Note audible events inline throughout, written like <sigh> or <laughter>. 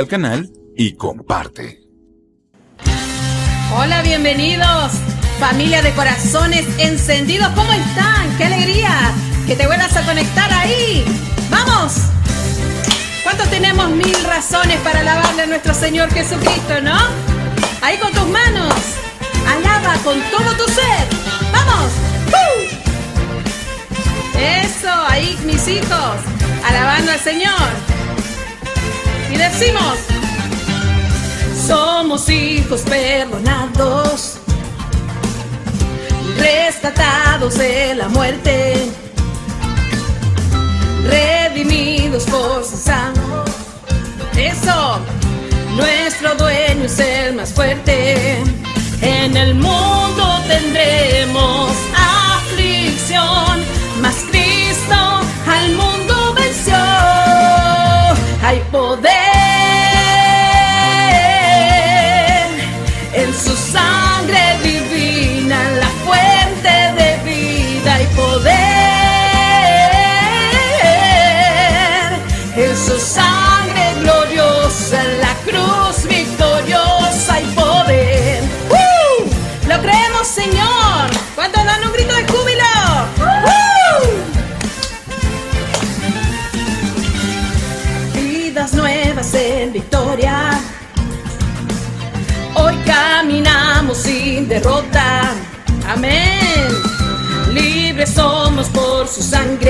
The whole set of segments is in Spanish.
al canal y comparte. Hola, bienvenidos. Familia de corazones encendidos, ¿cómo están? ¡Qué alegría! Que te vuelvas a conectar ahí. ¡Vamos! ¿Cuántos tenemos mil razones para alabarle a nuestro Señor Jesucristo, no? Ahí con tus manos. Alaba con todo tu ser. ¡Vamos! Eso, ahí mis hijos. Alabando al Señor. Y decimos, somos hijos perdonados rescatados de la muerte, redimidos por su sangre. Eso, nuestro dueño es el más fuerte. En el mundo tendremos aflicción, mas Cristo al mundo venció. Hay poder su sangre gloriosa, en la cruz victoriosa y poder. ¡Uh! Lo creemos, Señor. ¿Cuántos dan un grito de júbilo? Vidas nuevas en victoria. Hoy caminamos sin derrota. Amén. Libres somos por su sangre.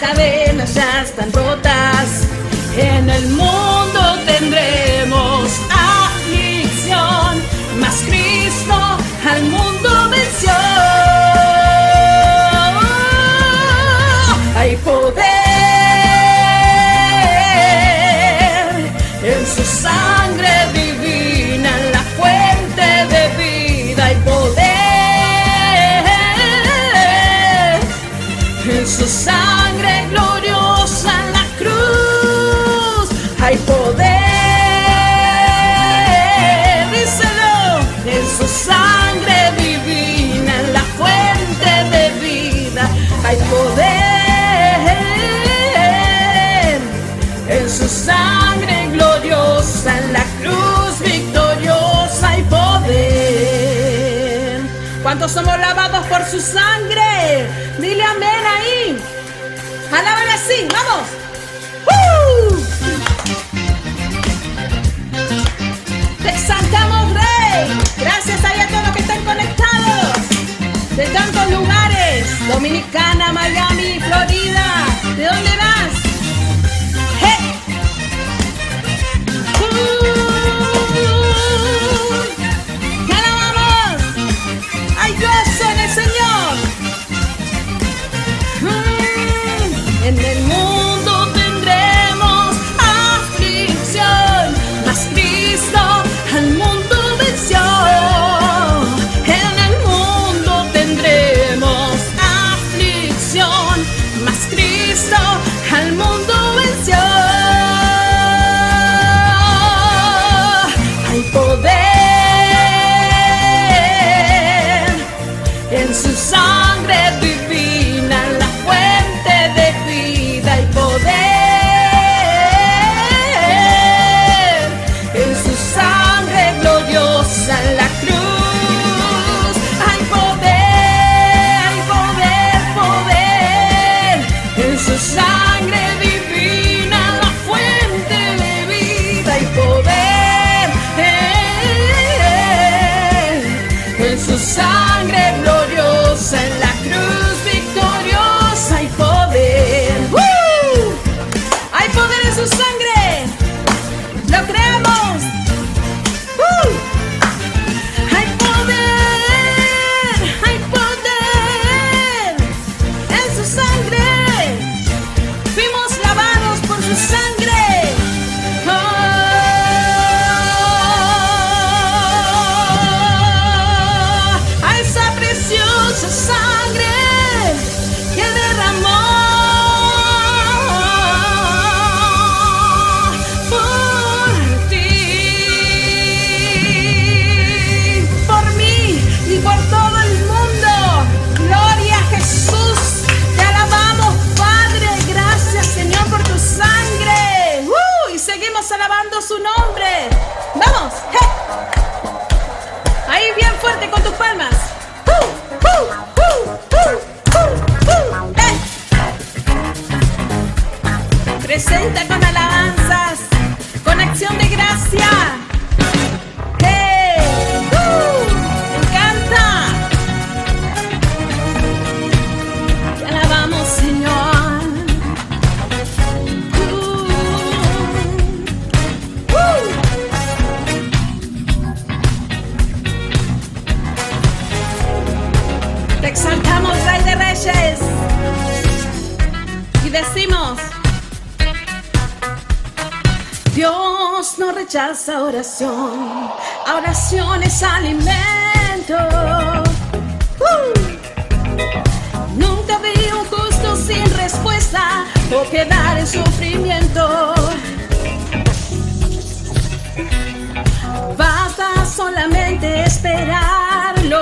Cadenas ya están rotas. En el mundo tendremos somos lavados por su sangre? Dile amén ahí. Alábale así, vamos. ¡Uh! Te exaltamos, Rey. Gracias ahí a todos los que están conectados. De tantos lugares. Dominicana, Miami, Florida. ¿De dónde vas?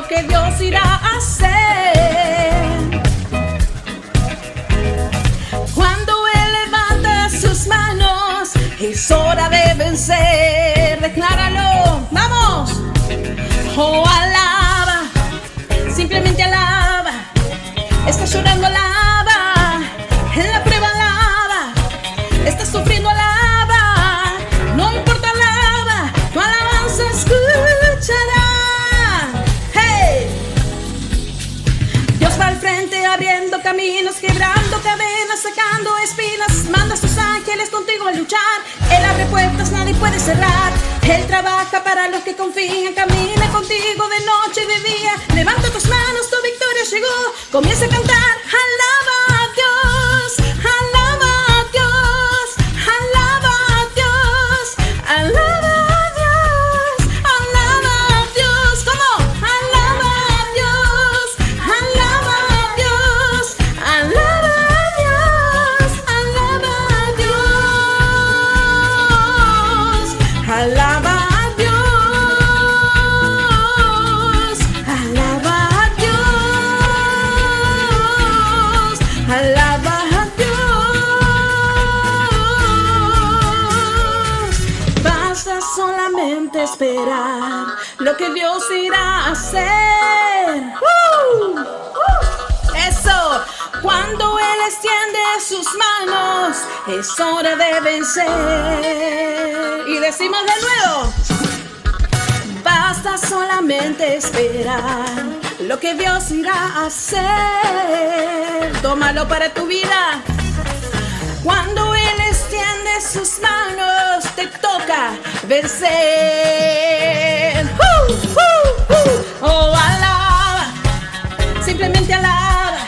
Lo que Dios irá a hacer. Es hora de vencer, decláralo, vamos. Oh, alaba, simplemente alaba. Está llorando, alaba. Puertas nadie puede cerrar. Él trabaja para los que confían, camina contigo de noche y de día. Levanta tus manos, tu victoria llegó. Comienza a cantar, es hora de vencer. Y decimos de nuevo, basta solamente esperar lo que Dios irá a hacer. Tómalo para tu vida. Cuando Él extiende sus manos, te toca vencer. ¡Uh, uh, uh! Oh, alaba, simplemente alaba.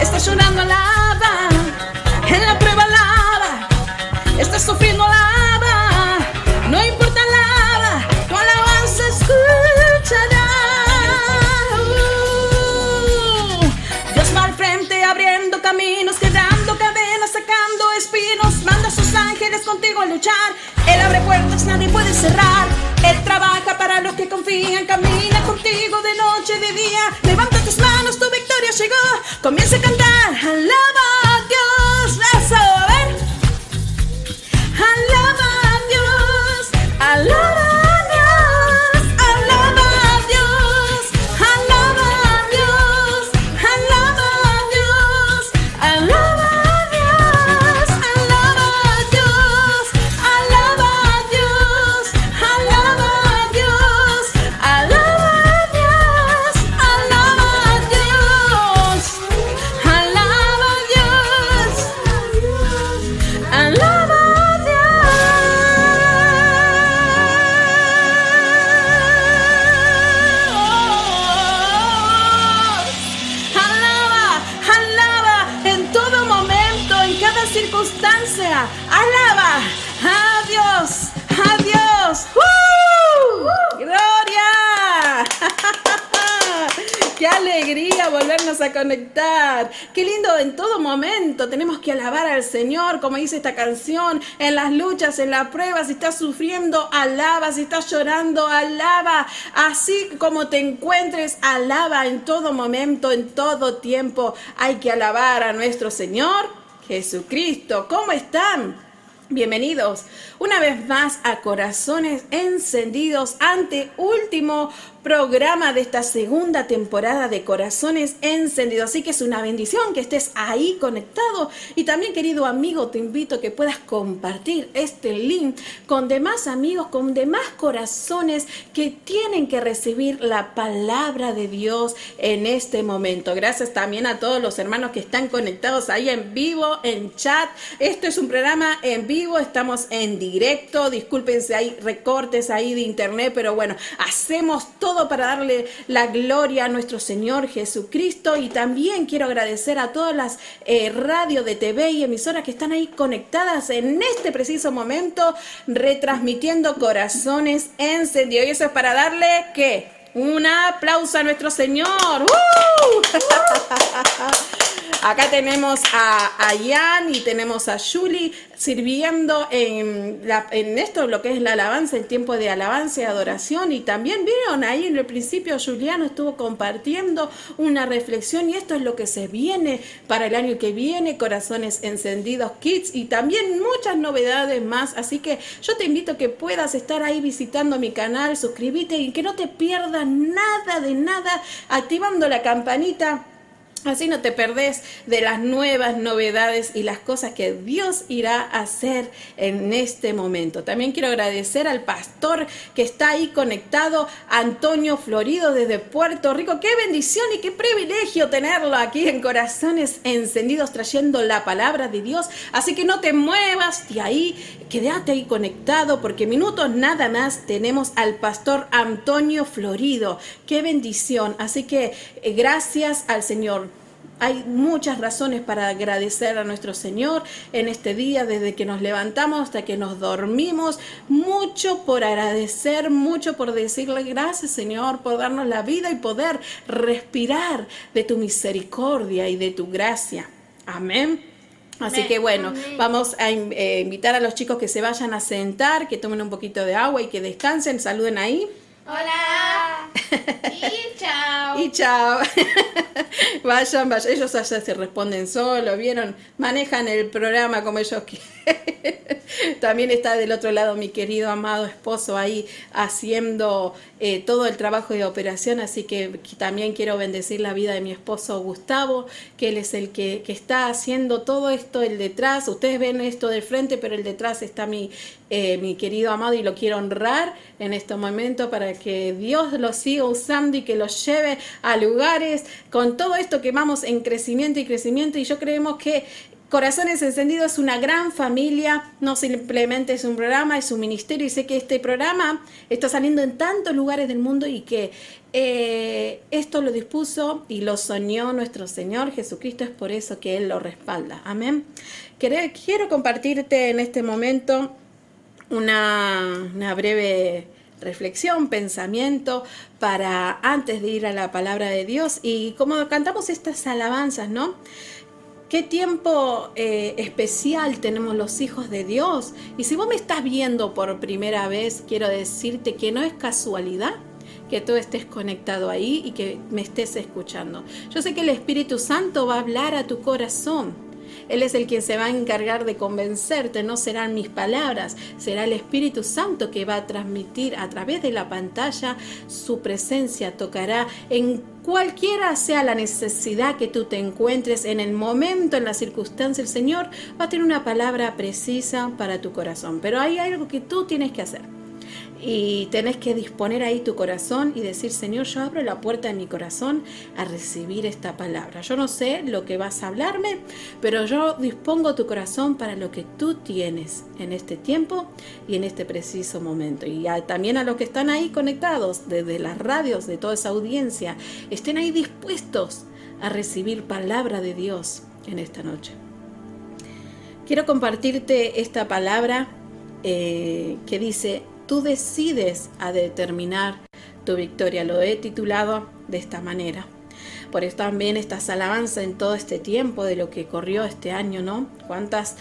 Está llorando, alaba. Está sufriendo, alaba. No importa, alaba. Tu alabanza escuchará. Dios va al frente abriendo caminos, quedando cadenas, sacando espinos. Manda a sus ángeles contigo a luchar él abre puertas, nadie puede cerrar. Él trabaja para los que confían, camina contigo de noche, de día. Levanta tus manos, tu victoria llegó. Comienza a cantar, alaba a Dios. Eso, I love all. I love. Ver. Alaba a Dios, alaba. a conectar. Qué lindo en todo momento. Tenemos que alabar al Señor, como dice esta canción, en las luchas, en las pruebas. Si estás sufriendo, alaba. Si estás llorando, alaba. Así como te encuentres, alaba en todo momento, en todo tiempo. Hay que alabar a nuestro Señor Jesucristo. ¿Cómo están? Bienvenidos una vez más a Corazones Encendidos ante último programa de esta segunda temporada de Corazones Encendidos. Así que es una bendición que estés ahí conectado. Y también, querido amigo, te invito a que puedas compartir este link con demás amigos, con demás corazones que tienen que recibir la palabra de Dios en este momento. Gracias también a todos los hermanos que están conectados ahí en vivo, en chat. Esto es un programa en vivo, estamos en directo. Discúlpense, hay recortes ahí de internet, pero bueno, hacemos todo para darle la gloria a nuestro Señor Jesucristo y también quiero agradecer a todas las eh, radios de TV y emisoras que están ahí conectadas en este preciso momento retransmitiendo corazones encendidos y eso es para darle que un aplauso a nuestro Señor. ¡Uh! <laughs> Acá tenemos a, a y tenemos a Julie sirviendo en, la, en esto, lo que es la alabanza, el tiempo de alabanza y adoración. Y también vieron ahí en el principio, Juliano estuvo compartiendo una reflexión y esto es lo que se viene para el año que viene, Corazones Encendidos Kids y también muchas novedades más. Así que yo te invito a que puedas estar ahí visitando mi canal, suscríbete y que no te pierdas nada de nada, activando la campanita Así no te perdés de las nuevas novedades y las cosas que Dios irá a hacer en este momento. También quiero agradecer al pastor que está ahí conectado, Antonio Florido desde Puerto Rico. Qué bendición y qué privilegio tenerlo aquí en Corazones Encendidos trayendo la palabra de Dios. Así que no te muevas de ahí, quédate ahí conectado porque minutos nada más tenemos al pastor Antonio Florido. Qué bendición. Así que eh, gracias al Señor hay muchas razones para agradecer a nuestro Señor en este día, desde que nos levantamos hasta que nos dormimos. Mucho por agradecer, mucho por decirle gracias Señor por darnos la vida y poder respirar de tu misericordia y de tu gracia. Amén. Así que bueno, vamos a eh, invitar a los chicos que se vayan a sentar, que tomen un poquito de agua y que descansen. Saluden ahí. Hola. <laughs> Y chao. Y chao. <laughs> vayan, vayan. Ellos allá se responden solo, ¿vieron? Manejan el programa como ellos <laughs> quieren. También está del otro lado mi querido amado esposo ahí haciendo eh, todo el trabajo de operación, así que también quiero bendecir la vida de mi esposo Gustavo, que él es el que, que está haciendo todo esto, el detrás. Ustedes ven esto del frente, pero el detrás está mi, eh, mi querido amado y lo quiero honrar en este momento para que Dios lo siga usando y que lo lleve a lugares con todo esto que vamos en crecimiento y crecimiento y yo creemos que Corazones Encendidos es una gran familia, no simplemente es un programa, es un ministerio y sé que este programa está saliendo en tantos lugares del mundo y que eh, esto lo dispuso y lo soñó nuestro Señor Jesucristo, es por eso que Él lo respalda. Amén. Quiero compartirte en este momento una, una breve reflexión, pensamiento para antes de ir a la palabra de Dios y como cantamos estas alabanzas, ¿no? Qué tiempo eh, especial tenemos los hijos de Dios. Y si vos me estás viendo por primera vez, quiero decirte que no es casualidad que tú estés conectado ahí y que me estés escuchando. Yo sé que el Espíritu Santo va a hablar a tu corazón él es el quien se va a encargar de convencerte, no serán mis palabras, será el Espíritu Santo que va a transmitir a través de la pantalla su presencia, tocará en cualquiera sea la necesidad que tú te encuentres en el momento, en la circunstancia, el Señor va a tener una palabra precisa para tu corazón. Pero hay algo que tú tienes que hacer y tenés que disponer ahí tu corazón y decir, Señor, yo abro la puerta de mi corazón a recibir esta palabra. Yo no sé lo que vas a hablarme, pero yo dispongo tu corazón para lo que tú tienes en este tiempo y en este preciso momento. Y también a los que están ahí conectados desde las radios, de toda esa audiencia, estén ahí dispuestos a recibir palabra de Dios en esta noche. Quiero compartirte esta palabra eh, que dice, tú decides a determinar tu victoria. Lo he titulado de esta manera. Por eso también estas alabanzas en todo este tiempo de lo que corrió este año, ¿no? Cuántas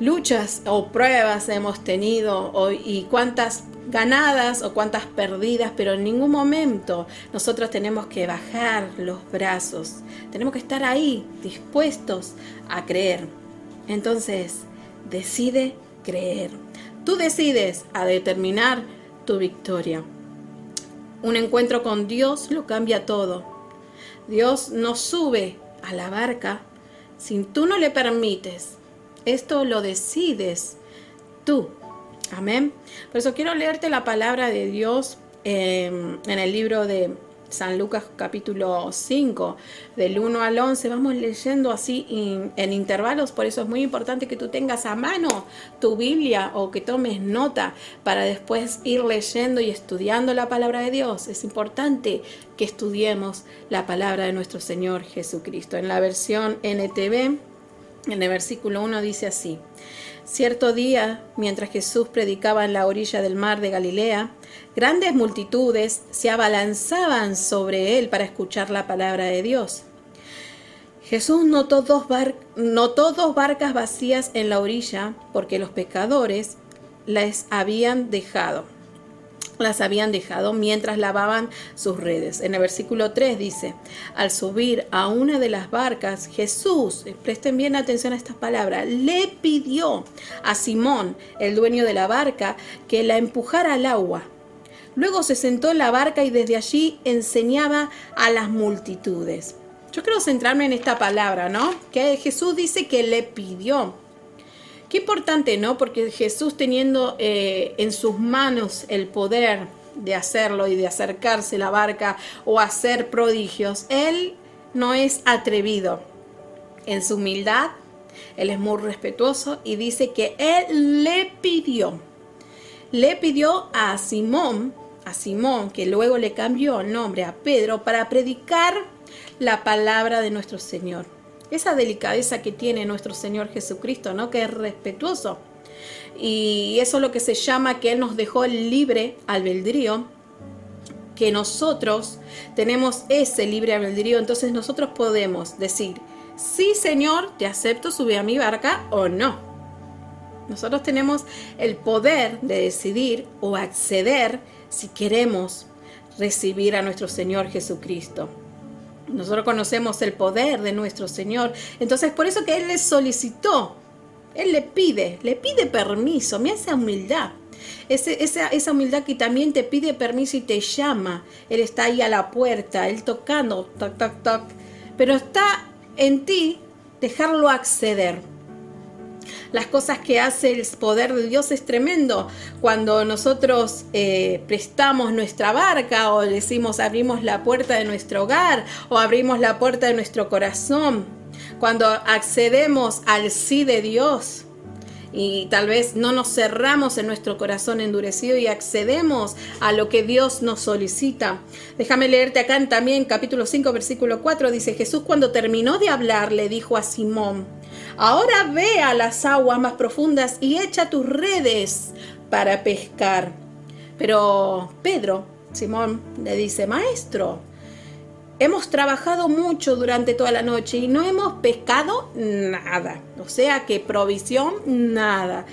luchas o pruebas hemos tenido y cuántas ganadas o cuántas perdidas, pero en ningún momento nosotros tenemos que bajar los brazos. Tenemos que estar ahí dispuestos a creer. Entonces, decide creer. Tú decides a determinar tu victoria. Un encuentro con Dios lo cambia todo. Dios no sube a la barca si tú no le permites. Esto lo decides tú. Amén. Por eso quiero leerte la palabra de Dios en el libro de San Lucas capítulo 5, del 1 al 11. Vamos leyendo así en intervalos, por eso es muy importante que tú tengas a mano tu Biblia o que tomes nota para después ir leyendo y estudiando la palabra de Dios. Es importante que estudiemos la palabra de nuestro Señor Jesucristo. En la versión NTV, en el versículo 1 dice así. Cierto día, mientras Jesús predicaba en la orilla del mar de Galilea, grandes multitudes se abalanzaban sobre él para escuchar la palabra de Dios. Jesús notó dos, notó dos barcas vacías en la orilla porque los pecadores las habían dejado las habían dejado mientras lavaban sus redes. En el versículo 3 dice, al subir a una de las barcas, Jesús, presten bien atención a estas palabras, le pidió a Simón, el dueño de la barca, que la empujara al agua. Luego se sentó en la barca y desde allí enseñaba a las multitudes. Yo quiero centrarme en esta palabra, ¿no? Que Jesús dice que le pidió. Qué importante, ¿no? Porque Jesús teniendo eh, en sus manos el poder de hacerlo y de acercarse la barca o hacer prodigios, Él no es atrevido. En su humildad, Él es muy respetuoso y dice que Él le pidió, le pidió a Simón, a Simón, que luego le cambió el nombre a Pedro, para predicar la palabra de nuestro Señor esa delicadeza que tiene nuestro Señor Jesucristo, ¿no? Que es respetuoso. Y eso es lo que se llama que Él nos dejó el libre albedrío, que nosotros tenemos ese libre albedrío, entonces nosotros podemos decir, sí Señor, te acepto, sube a mi barca o no. Nosotros tenemos el poder de decidir o acceder si queremos recibir a nuestro Señor Jesucristo. Nosotros conocemos el poder de nuestro Señor. Entonces, por eso que Él le solicitó, Él le pide, le pide permiso, mira esa humildad. esa, esa humildad que también te pide permiso y te llama. Él está ahí a la puerta, Él tocando, toc, toc, toc. Pero está en ti dejarlo acceder las cosas que hace el poder de Dios es tremendo. Cuando nosotros eh, prestamos nuestra barca o decimos abrimos la puerta de nuestro hogar o abrimos la puerta de nuestro corazón, cuando accedemos al sí de Dios, y tal vez no nos cerramos en nuestro corazón endurecido y accedemos a lo que Dios nos solicita. Déjame leerte acá también capítulo 5 versículo 4 dice Jesús cuando terminó de hablar le dijo a Simón, ahora ve a las aguas más profundas y echa tus redes para pescar. Pero Pedro, Simón, le dice, maestro, Hemos trabajado mucho durante toda la noche y no hemos pescado nada. O sea que provisión, nada.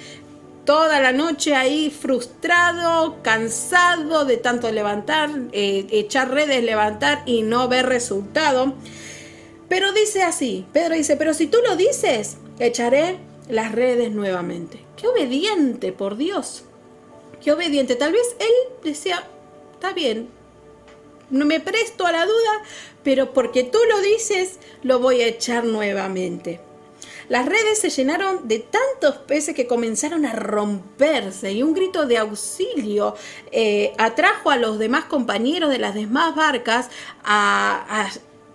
Toda la noche ahí frustrado, cansado de tanto levantar, eh, echar redes, levantar y no ver resultado. Pero dice así, Pedro dice, pero si tú lo dices, echaré las redes nuevamente. Qué obediente, por Dios. Qué obediente. Tal vez él decía, está bien, no me presto a la duda, pero porque tú lo dices, lo voy a echar nuevamente. Las redes se llenaron de tantos peces que comenzaron a romperse y un grito de auxilio eh, atrajo a los demás compañeros de las demás barcas a,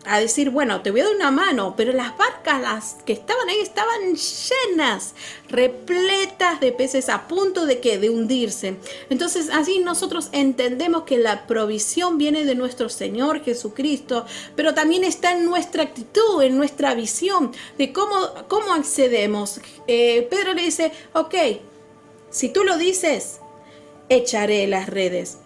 a decir, bueno, te voy a dar una mano, pero las barcas las que estaban ahí estaban llenas, repletas de peces a punto de que de hundirse. Entonces, así nosotros entendemos que la provisión viene de nuestro Señor Jesucristo, pero también está en nuestra actitud, en nuestra visión de cómo, cómo accedemos. Eh, Pedro le dice, ok, si tú lo dices, echaré las redes.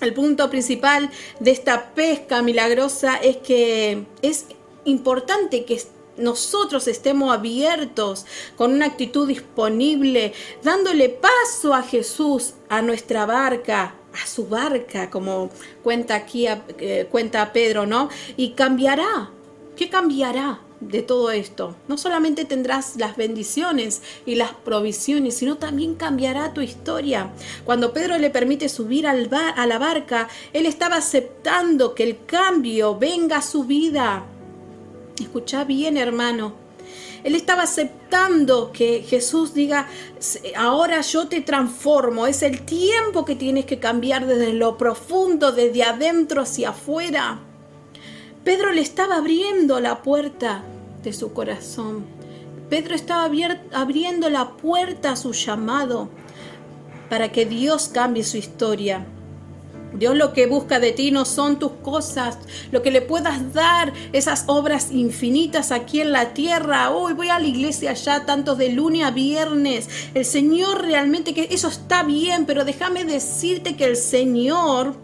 El punto principal de esta pesca milagrosa es que es importante que nosotros estemos abiertos con una actitud disponible, dándole paso a Jesús, a nuestra barca, a su barca, como cuenta aquí, eh, cuenta Pedro, ¿no? Y cambiará. ¿Qué cambiará? De todo esto, no solamente tendrás las bendiciones y las provisiones, sino también cambiará tu historia. Cuando Pedro le permite subir al a la barca, él estaba aceptando que el cambio venga a su vida. Escucha bien, hermano. Él estaba aceptando que Jesús diga, ahora yo te transformo. Es el tiempo que tienes que cambiar desde lo profundo, desde adentro hacia afuera. Pedro le estaba abriendo la puerta de su corazón. Pedro estaba abriendo la puerta a su llamado para que Dios cambie su historia. Dios lo que busca de ti no son tus cosas, lo que le puedas dar, esas obras infinitas aquí en la tierra. Hoy voy a la iglesia allá, tantos de lunes a viernes. El Señor realmente que eso está bien, pero déjame decirte que el Señor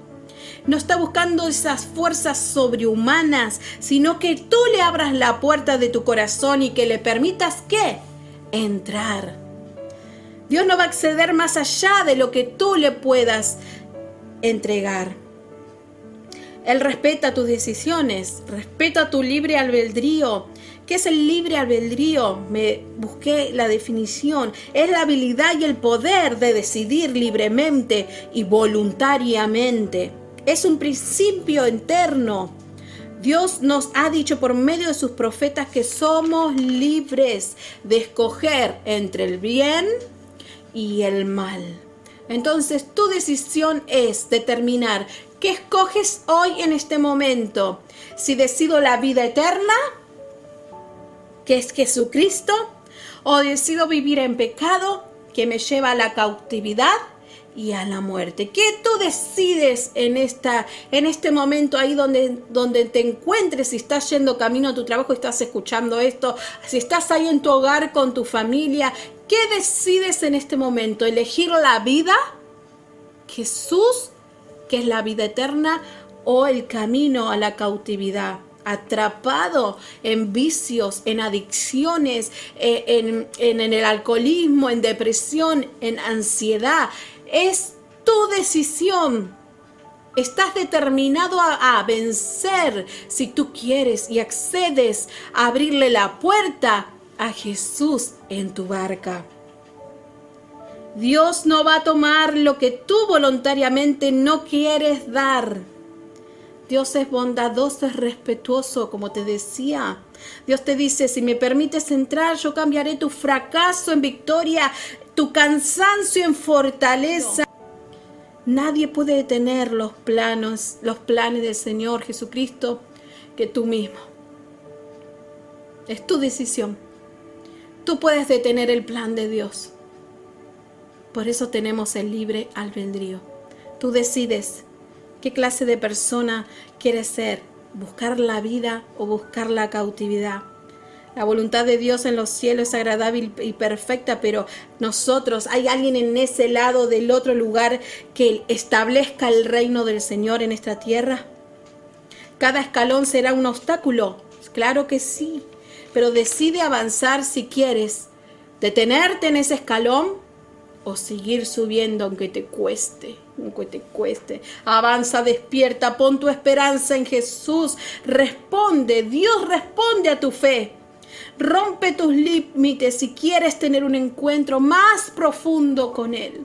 no está buscando esas fuerzas sobrehumanas, sino que tú le abras la puerta de tu corazón y que le permitas que entrar. Dios no va a acceder más allá de lo que tú le puedas entregar. Él respeta tus decisiones, respeta tu libre albedrío. ¿Qué es el libre albedrío? Me busqué la definición. Es la habilidad y el poder de decidir libremente y voluntariamente. Es un principio interno. Dios nos ha dicho por medio de sus profetas que somos libres de escoger entre el bien y el mal. Entonces tu decisión es determinar qué escoges hoy en este momento. Si decido la vida eterna, que es Jesucristo, o decido vivir en pecado, que me lleva a la cautividad y a la muerte. ¿Qué tú decides en esta en este momento ahí donde donde te encuentres, si estás yendo camino a tu trabajo, estás escuchando esto, si estás ahí en tu hogar con tu familia, ¿Qué decides en este momento? ¿Elegir la vida? Jesús, que es la vida eterna, o el camino a la cautividad? atrapado en vicios, en adicciones, eh, en, en, el alcoholismo, en depresión, en ansiedad. Es tu decisión. Estás determinado a, vencer si tú quieres y accedes a abrirle la puerta a Jesús en tu barca. Dios no va a tomar lo que tú voluntariamente no quieres dar. Dios es bondadoso, es respetuoso, como te decía. Dios te dice, si me permites entrar, yo cambiaré tu fracaso en victoria, tu cansancio en fortaleza. Nadie puede detener los planos, los planes del Señor Jesucristo que tú mismo. Es tu decisión. Tú puedes detener el plan de Dios. Por eso tenemos el libre albedrío. Tú decides qué clase de persona quieres ser, buscar la vida o buscar la cautividad. La voluntad de Dios en los cielos es agradable y perfecta, pero nosotros, hay alguien en ese lado del otro lugar que establezca el reino del Señor en esta tierra. Cada escalón será un obstáculo, claro que sí, pero decide avanzar si quieres, detenerte en ese escalón o seguir subiendo aunque te cueste, aunque te cueste. Avanza, despierta, pon tu esperanza en Jesús, responde, Dios responde a tu fe. Rompe tus límites si quieres tener un encuentro más profundo con Él.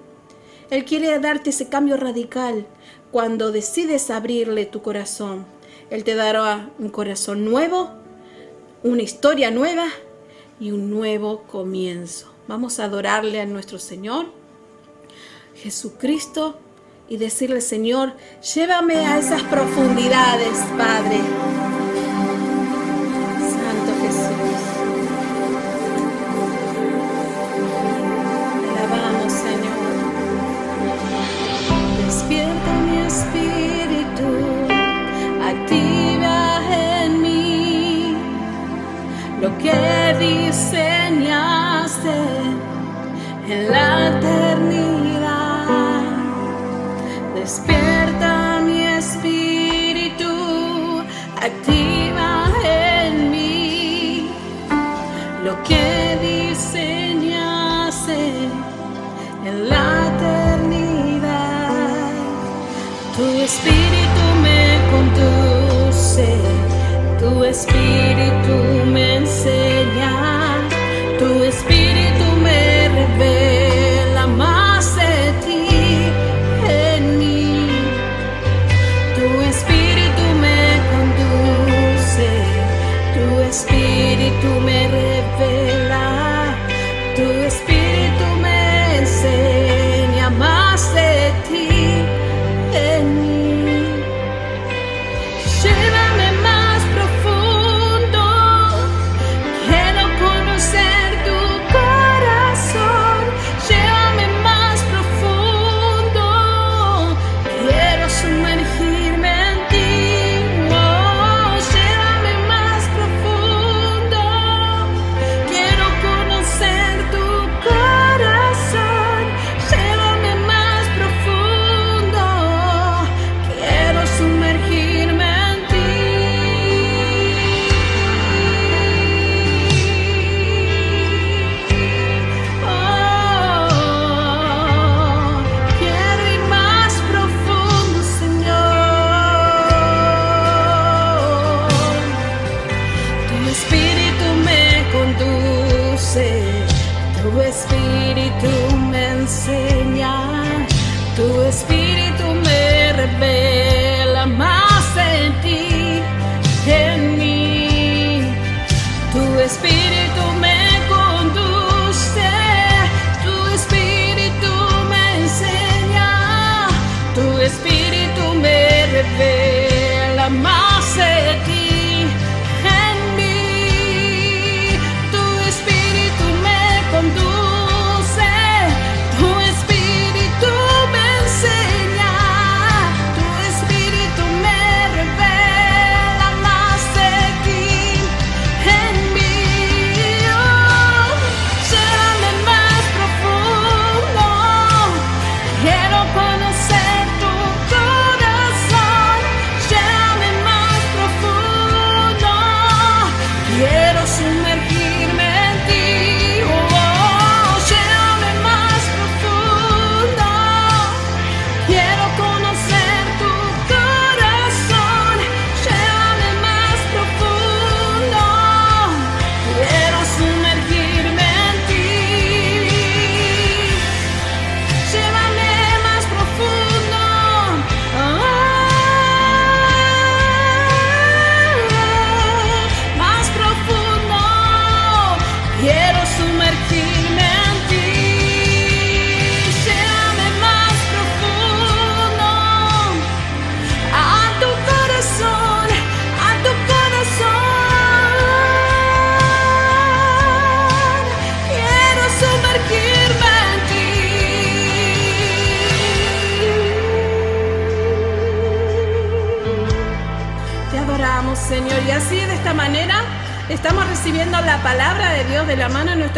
Él quiere darte ese cambio radical cuando decides abrirle tu corazón. Él te dará un corazón nuevo una historia nueva y un nuevo comienzo. Vamos a adorarle a nuestro Señor Jesucristo y decirle, Señor, llévame a esas profundidades, Padre.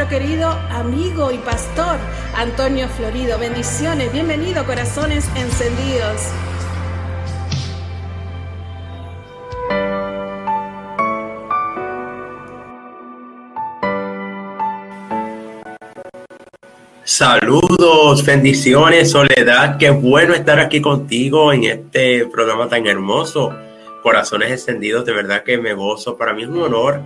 Querido amigo y pastor Antonio Florido. Bendiciones, bienvenido, corazones encendidos. Saludos, bendiciones, Soledad. Qué bueno estar aquí contigo en este programa tan hermoso. Corazones encendidos, de verdad que me gozo. Para mí es un honor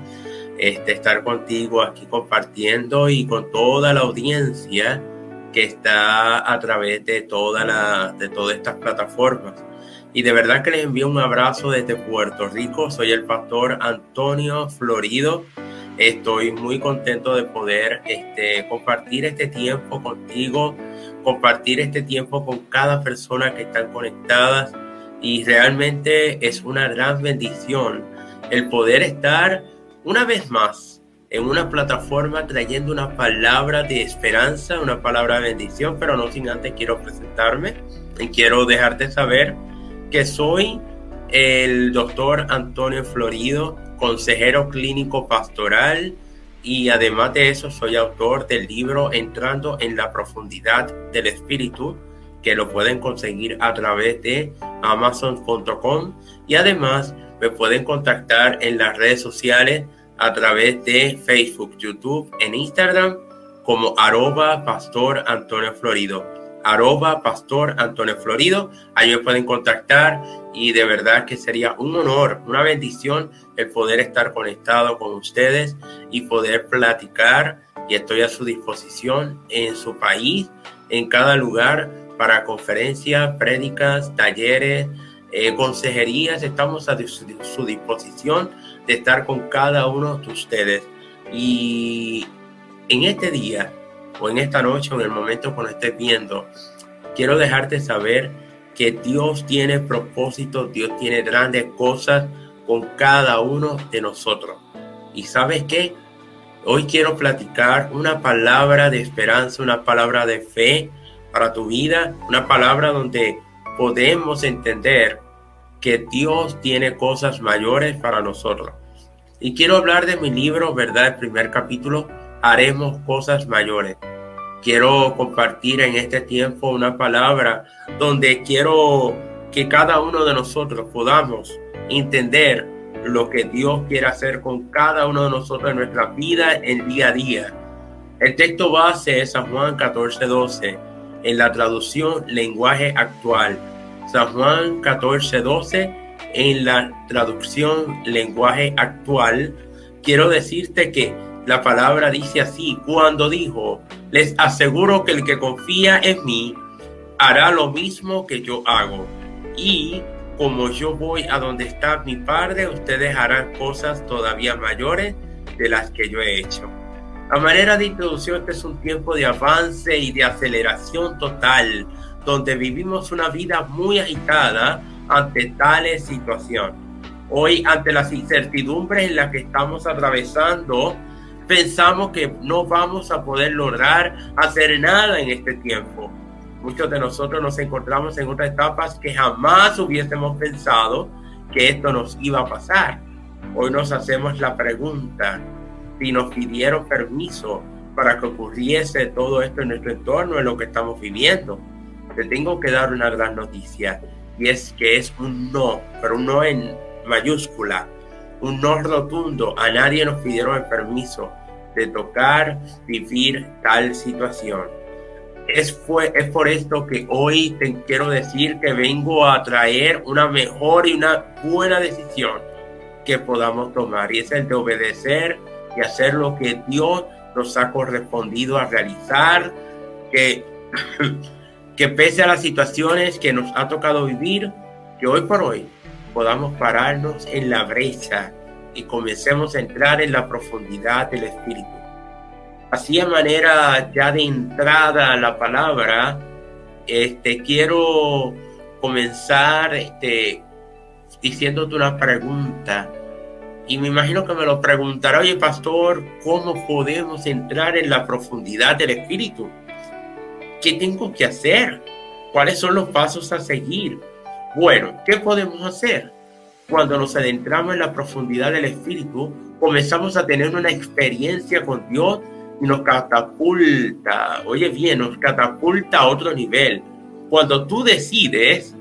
este, estar contigo aquí compartiendo y con toda la audiencia que está a través de, toda de todas estas plataformas. Y de verdad que les envío un abrazo desde Puerto Rico. Soy el pastor Antonio Florido. Estoy muy contento de poder este, compartir este tiempo contigo, compartir este tiempo con cada persona que están conectadas y realmente es una gran bendición el poder estar una vez más en una plataforma trayendo una palabra de esperanza, una palabra de bendición, pero no sin antes quiero presentarme y quiero dejarte saber que soy el doctor Antonio Florido, consejero clínico pastoral y además de eso soy autor del libro Entrando en la profundidad del espíritu que lo pueden conseguir a través de amazon.com y además me pueden contactar en las redes sociales a través de Facebook, YouTube, en Instagram como arroba pastor Antonio Florido. arroba pastor Antonio Florido. Ahí me pueden contactar y de verdad que sería un honor, una bendición el poder estar conectado con ustedes y poder platicar y estoy a su disposición en su país, en cada lugar para conferencias, prédicas, talleres, eh, consejerías. Estamos a su disposición de estar con cada uno de ustedes. Y en este día o en esta noche o en el momento cuando estés viendo, quiero dejarte saber que Dios tiene propósitos, Dios tiene grandes cosas con cada uno de nosotros. Y sabes qué? Hoy quiero platicar una palabra de esperanza, una palabra de fe para tu vida, una palabra donde podemos entender que Dios tiene cosas mayores para nosotros. Y quiero hablar de mi libro, ¿verdad? El primer capítulo, Haremos cosas mayores. Quiero compartir en este tiempo una palabra donde quiero que cada uno de nosotros podamos entender lo que Dios quiere hacer con cada uno de nosotros en nuestra vida, el día a día. El texto base es San Juan 14, 12, en la traducción lenguaje actual. San Juan 14, 12, en la traducción lenguaje actual. Quiero decirte que la palabra dice así, cuando dijo, les aseguro que el que confía en mí hará lo mismo que yo hago. Y como yo voy a donde está mi Padre, ustedes harán cosas todavía mayores de las que yo he hecho. A manera de introducción, este es un tiempo de avance y de aceleración total, donde vivimos una vida muy agitada ante tales situaciones. Hoy, ante las incertidumbres en las que estamos atravesando, pensamos que no vamos a poder lograr hacer nada en este tiempo. Muchos de nosotros nos encontramos en otras etapas que jamás hubiésemos pensado que esto nos iba a pasar. Hoy nos hacemos la pregunta si nos pidieron permiso para que ocurriese todo esto en nuestro entorno, en lo que estamos viviendo. Te tengo que dar una gran noticia y es que es un no, pero un no en mayúscula, un no rotundo. A nadie nos pidieron el permiso de tocar, vivir tal situación es, fue, es por esto que hoy te quiero decir que vengo a traer una mejor y una buena decisión que podamos tomar. Y es el de obedecer y hacer lo que Dios nos ha correspondido a realizar. Que, <laughs> que pese a las situaciones que nos ha tocado vivir, que hoy por hoy podamos pararnos en la brecha y comencemos a entrar en la profundidad del Espíritu así de manera ya de entrada a la palabra, este, quiero comenzar este, diciéndote una pregunta. Y me imagino que me lo preguntará, oye pastor, ¿cómo podemos entrar en la profundidad del Espíritu? ¿Qué tengo que hacer? ¿Cuáles son los pasos a seguir? Bueno, ¿qué podemos hacer? Cuando nos adentramos en la profundidad del Espíritu, comenzamos a tener una experiencia con Dios y nos catapulta, oye bien, nos catapulta a otro nivel. Cuando tú decides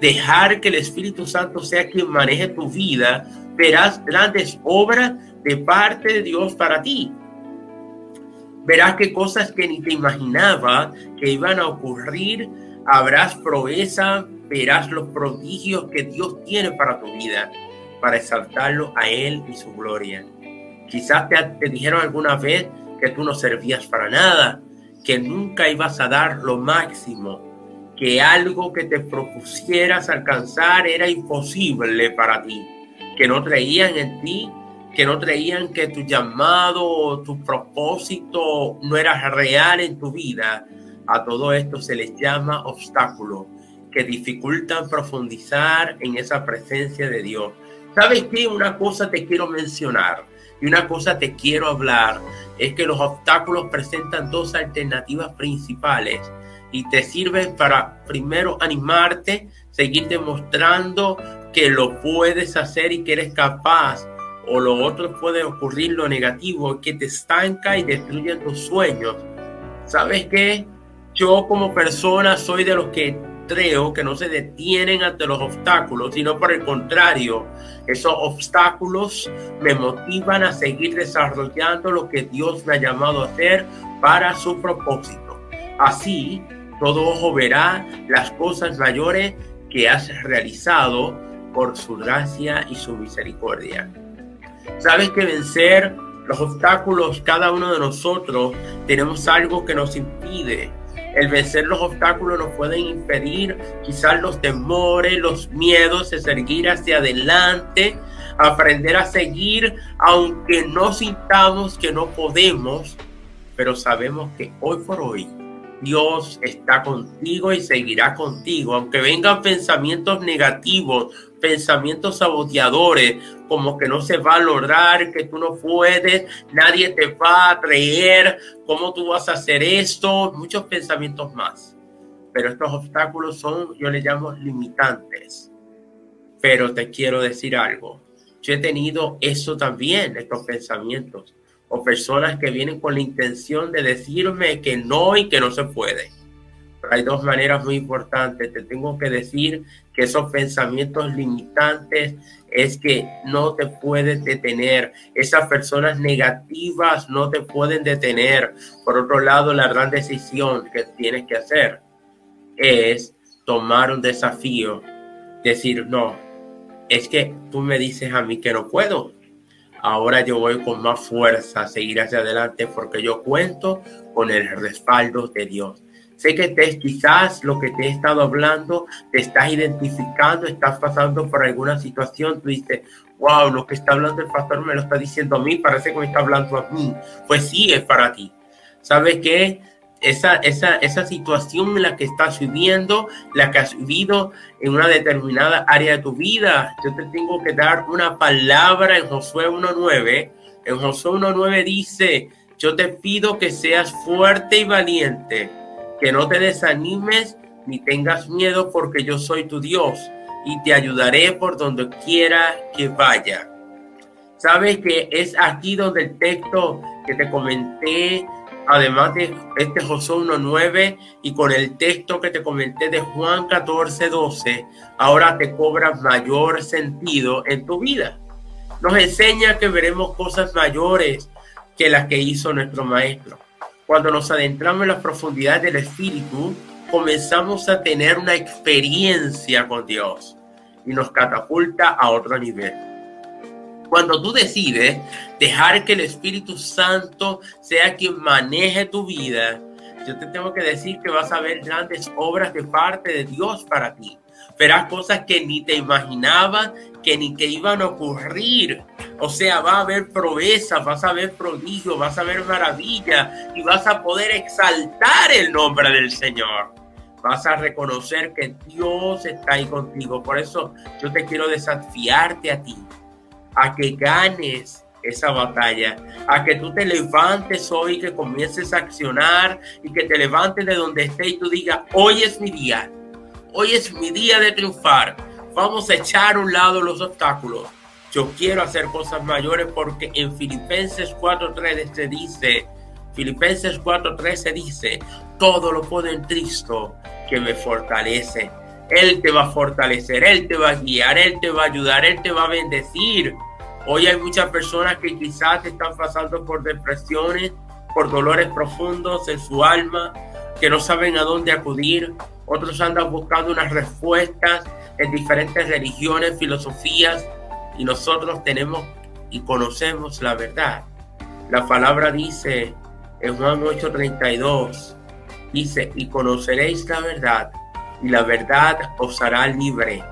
dejar que el Espíritu Santo sea quien maneje tu vida, verás grandes obras de parte de Dios para ti. Verás que cosas que ni te imaginaba que iban a ocurrir, habrás proeza, verás los prodigios que Dios tiene para tu vida, para exaltarlo a Él y su gloria. Quizás te, dijeron alguna vez que tú no servías para nada, que nunca ibas a dar lo máximo, que algo que te propusieras alcanzar era imposible para ti, que no creían en ti, que no creían que tu llamado tu propósito no era real en tu vida. A todo esto se les llama obstáculos que dificultan profundizar en esa presencia de Dios. ¿Sabes qué? Una cosa te quiero mencionar y una cosa te quiero hablar, es que los obstáculos presentan dos alternativas principales y te sirven para primero animarte, seguir demostrando que lo puedes hacer y que eres capaz. O lo otro puede ocurrir lo negativo, que te estanca y destruye tus sueños. ¿Sabes qué? Yo como persona soy de los que creo que no se detienen ante los obstáculos, sino por el contrario, esos obstáculos me motivan a seguir desarrollando lo que Dios me ha llamado a hacer para su propósito. Así, todo ojo verá las cosas mayores que has realizado por su gracia y su misericordia. Sabes que vencer los obstáculos, cada uno de nosotros tenemos algo que nos impide. El vencer los obstáculos nos pueden impedir quizás los temores, los miedos de seguir hacia adelante, aprender a seguir aunque no sintamos que no podemos, pero sabemos que hoy por hoy Dios está contigo y seguirá contigo, aunque vengan pensamientos negativos, pensamientos saboteadores, como que no se va a lograr, que tú no puedes, nadie te va a creer, cómo tú vas a hacer esto, muchos pensamientos más. Pero estos obstáculos son, yo les llamo limitantes. Pero te quiero decir algo, yo he tenido eso también, estos pensamientos o personas que vienen con la intención de decirme que no y que no se puede. Hay dos maneras muy importantes. Te tengo que decir que esos pensamientos limitantes es que no te puedes detener. Esas personas negativas no te pueden detener. Por otro lado, la gran decisión que tienes que hacer es tomar un desafío. Decir, no, es que tú me dices a mí que no puedo ahora yo voy con más fuerza a seguir hacia adelante porque yo cuento con el respaldo de Dios. Sé que te, quizás lo que te he estado hablando, te estás identificando, estás pasando por alguna situación, tú dices, wow, lo que está hablando el pastor me lo está diciendo a mí, parece que me está hablando a mí. Pues sí, es para ti. ¿Sabes qué? esa, esa, esa situación en la que estás viviendo, la que has vivido en una determinada área de tu vida. Yo te tengo que dar una palabra en Josué 1.9. En Josué 1.9 dice, yo te pido que seas fuerte y valiente, que no te desanimes ni tengas miedo porque yo soy tu Dios y te ayudaré por donde quiera que vaya. Sabes que es aquí donde el texto que te comenté además de este Josué 1.9 y con el texto que te comenté de Juan 14.12, ahora te cobra mayor sentido en tu vida. Nos enseña que veremos cosas mayores que las que hizo nuestro Maestro. Cuando nos adentramos en la profundidad del Espíritu, comenzamos a tener una experiencia con Dios y nos catapulta a otro nivel. Cuando tú decides dejar que el Espíritu Santo sea quien maneje tu vida, yo te tengo que decir que vas a ver grandes obras de parte de Dios para ti. Verás cosas que ni te imaginabas, que ni que iban a ocurrir. O sea, va a haber proezas, vas a ver prodigios, vas a ver maravillas y vas a poder exaltar el nombre del Señor. Vas a reconocer que Dios está ahí contigo. Por eso yo te quiero desafiarte a ti a que ganes esa batalla, a que tú te levantes hoy, que comiences a accionar y que te levantes de donde estés y tú digas, hoy es mi día, hoy es mi día de triunfar, vamos a echar a un lado los obstáculos. Yo quiero hacer cosas mayores porque en Filipenses 4.3 se dice, Filipenses 4.13 dice, todo lo puedo en Cristo que me fortalece. Él te va a fortalecer, Él te va a guiar, Él te va a ayudar, Él te va a bendecir. Hoy hay muchas personas que quizás están pasando por depresiones, por dolores profundos en su alma, que no saben a dónde acudir. Otros andan buscando unas respuestas en diferentes religiones, filosofías, y nosotros tenemos y conocemos la verdad. La palabra dice en Juan 8:32, dice, y conoceréis la verdad, y la verdad os hará libre.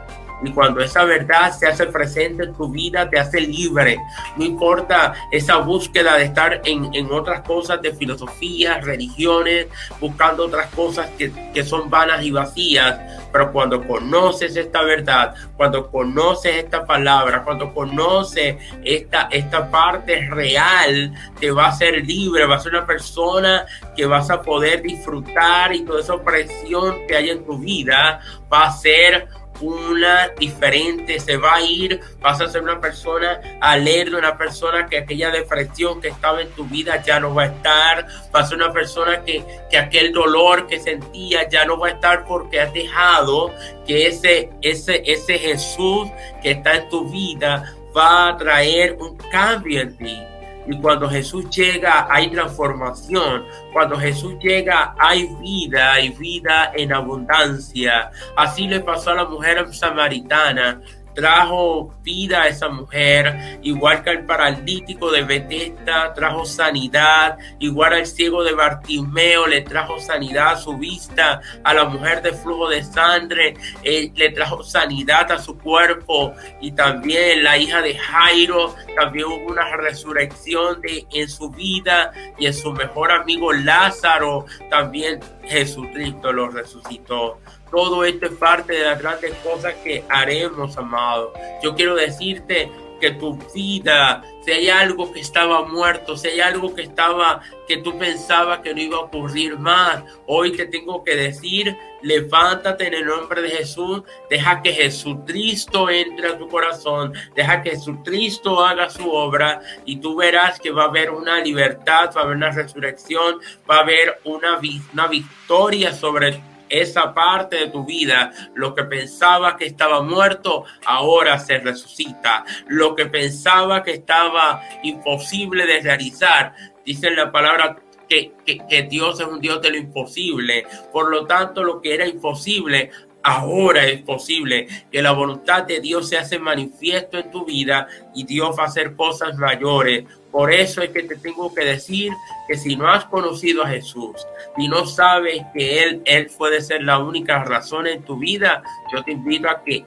Y cuando esa verdad se hace presente en tu vida, te hace libre. No importa esa búsqueda de estar en, en otras cosas de filosofía, religiones, buscando otras cosas que, que son vanas y vacías. Pero cuando conoces esta verdad, cuando conoces esta palabra, cuando conoces esta, esta parte real, te va a hacer libre, va a ser una persona que vas a poder disfrutar y toda esa opresión que hay en tu vida va a ser una diferente, se va a ir, vas a ser una persona alegre, una persona que aquella depresión que estaba en tu vida ya no va a estar, vas a ser una persona que, que aquel dolor que sentía ya no va a estar porque has dejado que ese, ese, ese Jesús que está en tu vida va a traer un cambio en ti. Y cuando Jesús llega hay transformación. Cuando Jesús llega hay vida, hay vida en abundancia. Así le pasó a la mujer samaritana trajo vida a esa mujer, igual que al paralítico de Betesda, trajo sanidad, igual al ciego de Bartimeo le trajo sanidad a su vista, a la mujer de flujo de sangre eh, le trajo sanidad a su cuerpo y también la hija de Jairo, también hubo una resurrección de, en su vida y en su mejor amigo Lázaro, también Jesucristo lo resucitó. Todo esto es parte de las grandes cosas que haremos, amado. Yo quiero decirte que tu vida, si hay algo que estaba muerto, si hay algo que estaba, que tú pensabas que no iba a ocurrir más, hoy te tengo que decir, levántate en el nombre de Jesús, deja que Jesucristo entre a tu corazón, deja que Jesucristo haga su obra y tú verás que va a haber una libertad, va a haber una resurrección, va a haber una, una victoria sobre esa parte de tu vida, lo que pensaba que estaba muerto, ahora se resucita. Lo que pensaba que estaba imposible de realizar, dice la palabra que, que, Dios es un Dios de lo imposible. Por lo tanto, lo que era imposible, ahora es posible. Que la voluntad de Dios se hace manifiesto en tu vida y Dios va a hacer cosas mayores por eso es que te tengo que decir que si no has conocido a Jesús y no sabes que Él, Él puede ser la única razón en tu vida, yo te invito a que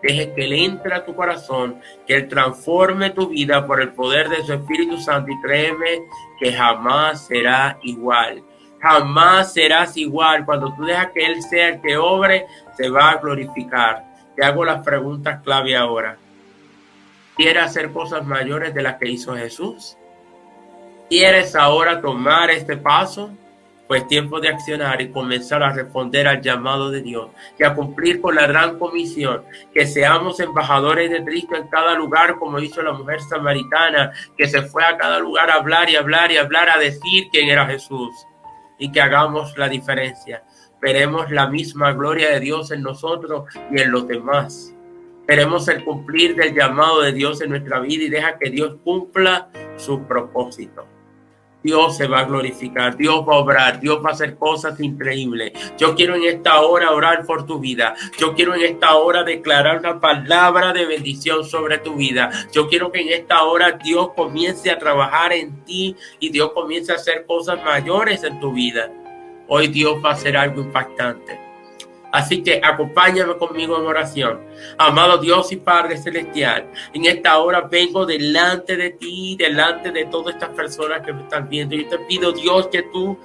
dejes que Él entre a tu corazón, que Él transforme tu vida por el poder de su Espíritu Santo y créeme que jamás será igual. Jamás serás igual. Cuando tú dejas que Él sea el que obre, se va a glorificar. Te hago las preguntas clave ahora. ¿Quieres hacer cosas mayores de las que hizo Jesús? ¿Quieres ahora tomar este paso? Pues tiempo de accionar y comenzar a responder al llamado de Dios y a cumplir con la gran comisión, que seamos embajadores de Cristo en cada lugar, como hizo la mujer samaritana, que se fue a cada lugar a hablar y hablar y hablar, a decir quién era Jesús y que hagamos la diferencia. Veremos la misma gloria de Dios en nosotros y en los demás. Queremos el cumplir del llamado de Dios en nuestra vida y deja que Dios cumpla su propósito. Dios se va a glorificar, Dios va a obrar, Dios va a hacer cosas increíbles. Yo quiero en esta hora orar por tu vida. Yo quiero en esta hora declarar una palabra de bendición sobre tu vida. Yo quiero que en esta hora Dios comience a trabajar en ti y Dios comience a hacer cosas mayores en tu vida. Hoy Dios va a hacer algo impactante. Así que acompáñame conmigo en oración. Amado Dios y Padre Celestial, en esta hora vengo delante de ti, delante de todas estas personas que me están viendo. Yo te pido, Dios, que tú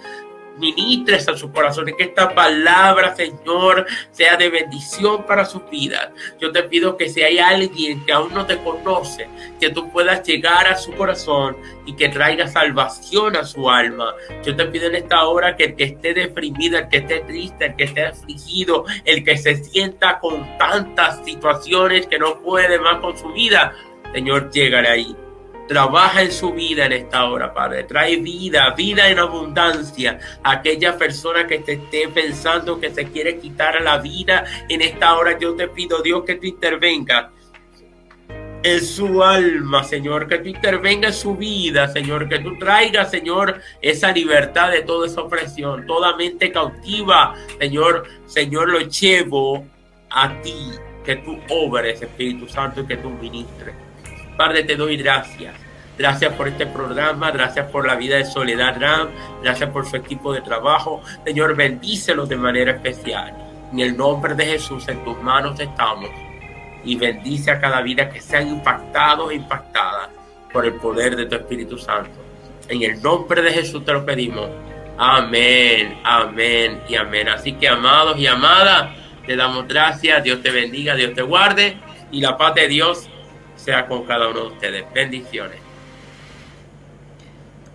ministres a sus corazones, que esta palabra, Señor, sea de bendición para sus vidas. Yo te pido que si hay alguien que aún no te conoce, que tú puedas llegar a su corazón y que traiga salvación a su alma. Yo te pido en esta hora que el que esté deprimido, el que esté triste, el que esté afligido, el que se sienta con tantas situaciones que no puede más con su vida, Señor, llegale ahí Trabaja en su vida en esta hora, Padre. Trae vida, vida en abundancia. Aquella persona que te esté pensando que se quiere quitar la vida en esta hora, yo te pido, Dios, que tú intervenga en su alma, Señor, que tú intervenga en su vida, Señor, que tú traigas, Señor, esa libertad de toda esa opresión, toda mente cautiva, Señor, Señor, lo llevo a ti, que tú obres, Espíritu Santo, y que tú ministres. Padre, te doy gracias. Gracias por este programa, gracias por la vida de Soledad Ram, gracias por su equipo de trabajo. Señor, bendícelos de manera especial. En el nombre de Jesús, en tus manos estamos. Y bendice a cada vida que sean impactados e impactadas por el poder de tu Espíritu Santo. En el nombre de Jesús te lo pedimos. Amén, amén y amén. Así que amados y amadas, te damos gracias. Dios te bendiga, Dios te guarde. Y la paz de Dios sea con cada uno de ustedes. Bendiciones.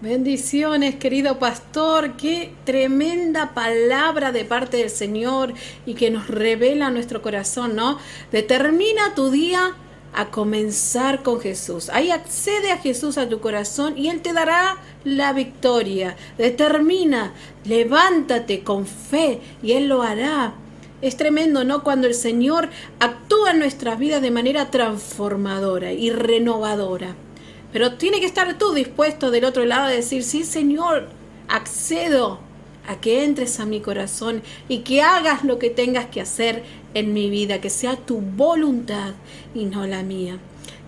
Bendiciones, querido pastor. Qué tremenda palabra de parte del Señor y que nos revela nuestro corazón, ¿no? Determina tu día a comenzar con Jesús. Ahí accede a Jesús a tu corazón y Él te dará la victoria. Determina, levántate con fe y Él lo hará. Es tremendo, ¿no? Cuando el Señor actúa en nuestras vidas de manera transformadora y renovadora. Pero tiene que estar tú dispuesto del otro lado a decir, sí Señor, accedo a que entres a mi corazón y que hagas lo que tengas que hacer en mi vida, que sea tu voluntad y no la mía.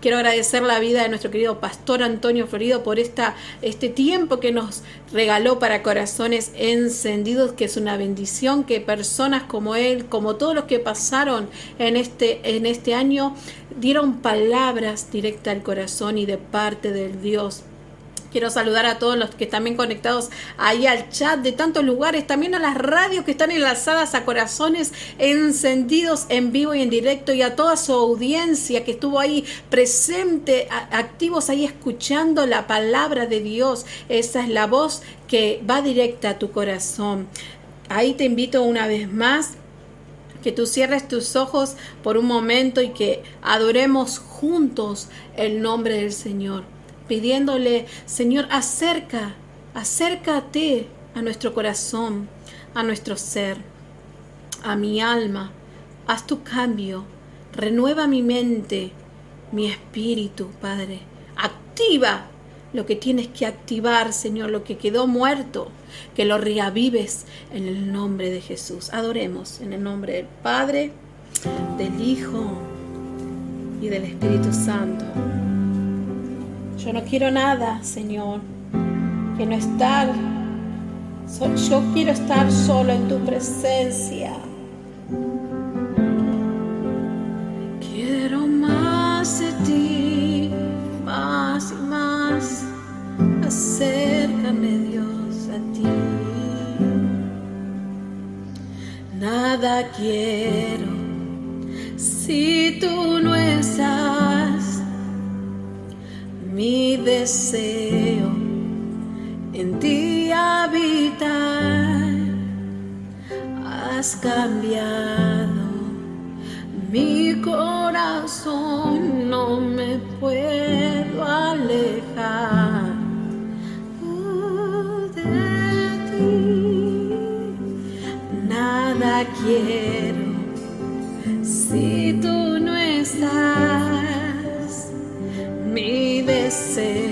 Quiero agradecer la vida de nuestro querido pastor Antonio Florido por esta, este tiempo que nos regaló para corazones encendidos, que es una bendición que personas como él, como todos los que pasaron en este, en este año, dieron palabras directas al corazón y de parte del Dios Quiero saludar a todos los que están bien conectados ahí al chat de tantos lugares, también a las radios que están enlazadas a corazones encendidos en vivo y en directo y a toda su audiencia que estuvo ahí presente, activos ahí escuchando la palabra de Dios. Esa es la voz que va directa a tu corazón. Ahí te invito una vez más que tú cierres tus ojos por un momento y que adoremos juntos el nombre del Señor pidiéndole, Señor, acerca, acércate a nuestro corazón, a nuestro ser, a mi alma, haz tu cambio, renueva mi mente, mi espíritu, Padre, activa lo que tienes que activar, Señor, lo que quedó muerto, que lo reavives en el nombre de Jesús. Adoremos en el nombre del Padre, del Hijo y del Espíritu Santo. Yo no quiero nada, Señor, que no estar. Yo quiero estar solo en tu presencia. Quiero más de ti, más y más. Acércame, Dios, a ti. Nada quiero si tú no estás mi deseo en ti habitar. Has cambiado mi corazón, no me puedo alejar de ti. Nada quiero si tú no estás deseo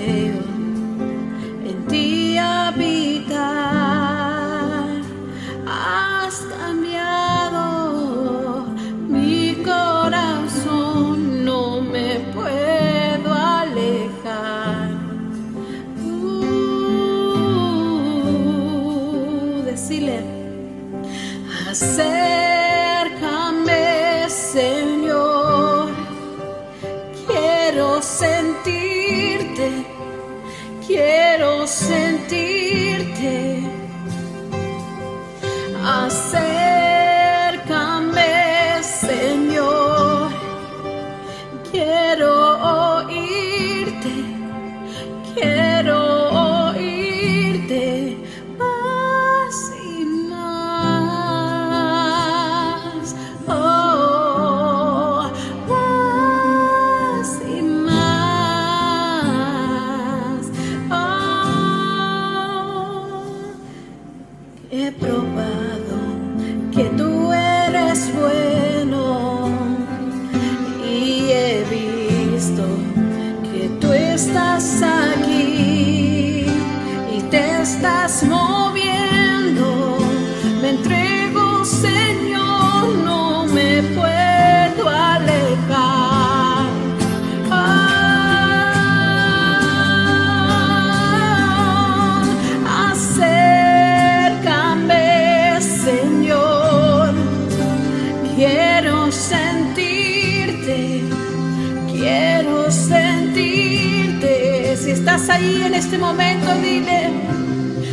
estás ahí en este momento, dile,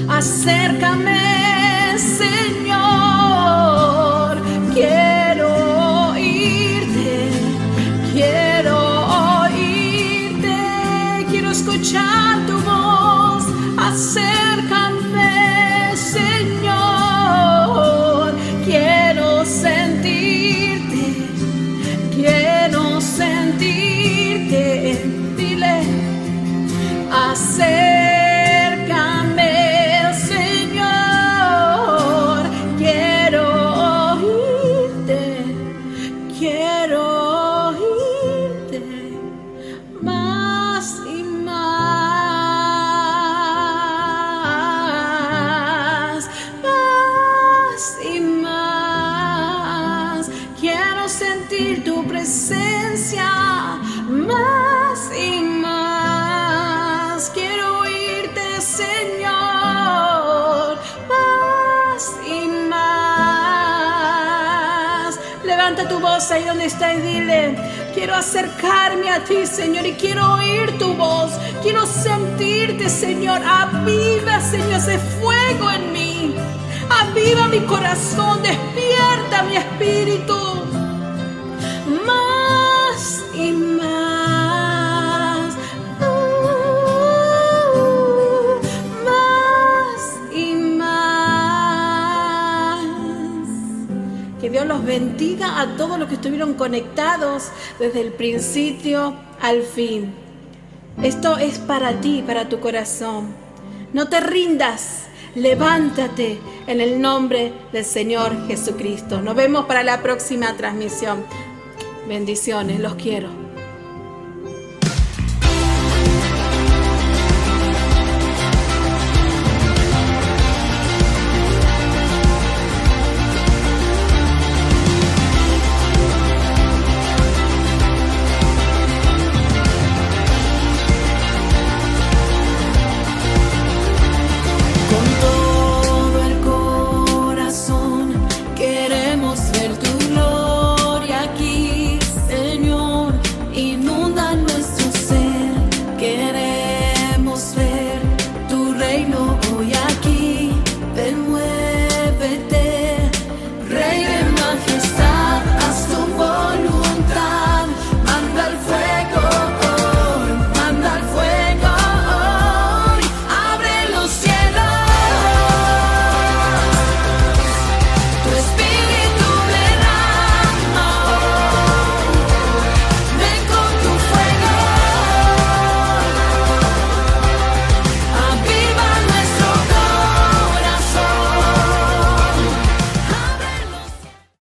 acércame, Señor. Ahí está y dile, quiero acercarme a ti, Señor, y quiero oír tu voz. Quiero sentirte, Señor. Aviva, Señor, ese fuego en mí. Aviva mi corazón, despierta mi espíritu. Bendiga a todos los que estuvieron conectados desde el principio al fin. Esto es para ti, para tu corazón. No te rindas. Levántate en el nombre del Señor Jesucristo. Nos vemos para la próxima transmisión. Bendiciones, los quiero.